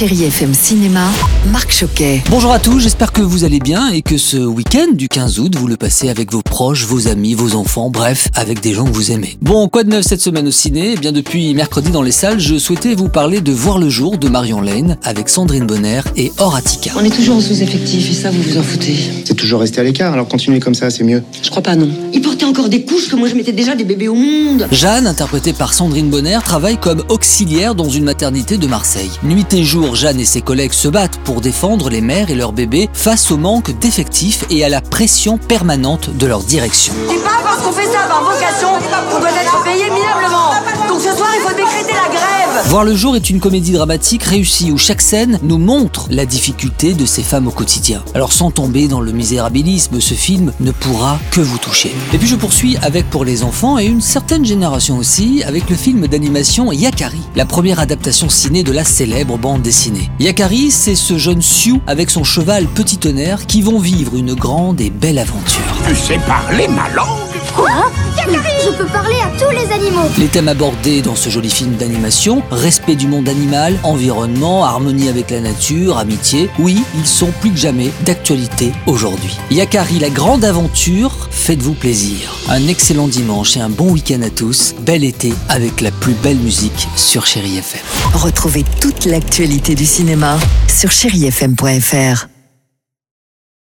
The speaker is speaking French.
Chérie FM Cinéma, Marc Choquet. Bonjour à tous, j'espère que vous allez bien et que ce week-end du 15 août, vous le passez avec vos proches, vos amis, vos enfants, bref, avec des gens que vous aimez. Bon, quoi de neuf cette semaine au ciné? Eh bien, depuis mercredi dans les salles, je souhaitais vous parler de Voir le jour de Marion Lane avec Sandrine Bonner et Horatica. On est toujours en sous-effectif et ça, vous vous en foutez. C'est toujours resté à l'écart, alors continuez comme ça, c'est mieux. Je crois pas, non. Il portait encore des couches que moi je mettais déjà des bébés au monde. Jeanne, interprétée par Sandrine Bonner, travaille comme auxiliaire dans une maternité de Marseille. Nuit et jour, Jeanne et ses collègues se battent pour défendre les mères et leurs bébés face au manque d'effectifs et à la pression permanente de leur direction. Voir le jour est une comédie dramatique réussie où chaque scène nous montre la difficulté de ces femmes au quotidien. Alors sans tomber dans le misérabilisme, ce film ne pourra que vous toucher. Et puis je poursuis avec pour les enfants et une certaine génération aussi avec le film d'animation Yakari, la première adaptation ciné de la célèbre bande dessinée. Yakari, c'est ce jeune Sioux avec son cheval Petit Tonnerre qui vont vivre une grande et belle aventure. Tu sais parler ma langue? Je peux parler à tous les animaux. Les thèmes abordés dans ce joli film d'animation, respect du monde animal, environnement, harmonie avec la nature, amitié, oui, ils sont plus que jamais d'actualité aujourd'hui. Yakari, la grande aventure, faites-vous plaisir. Un excellent dimanche et un bon week-end à tous. Bel été avec la plus belle musique sur Chéri FM. Retrouvez toute l'actualité du cinéma sur chérifm.fr.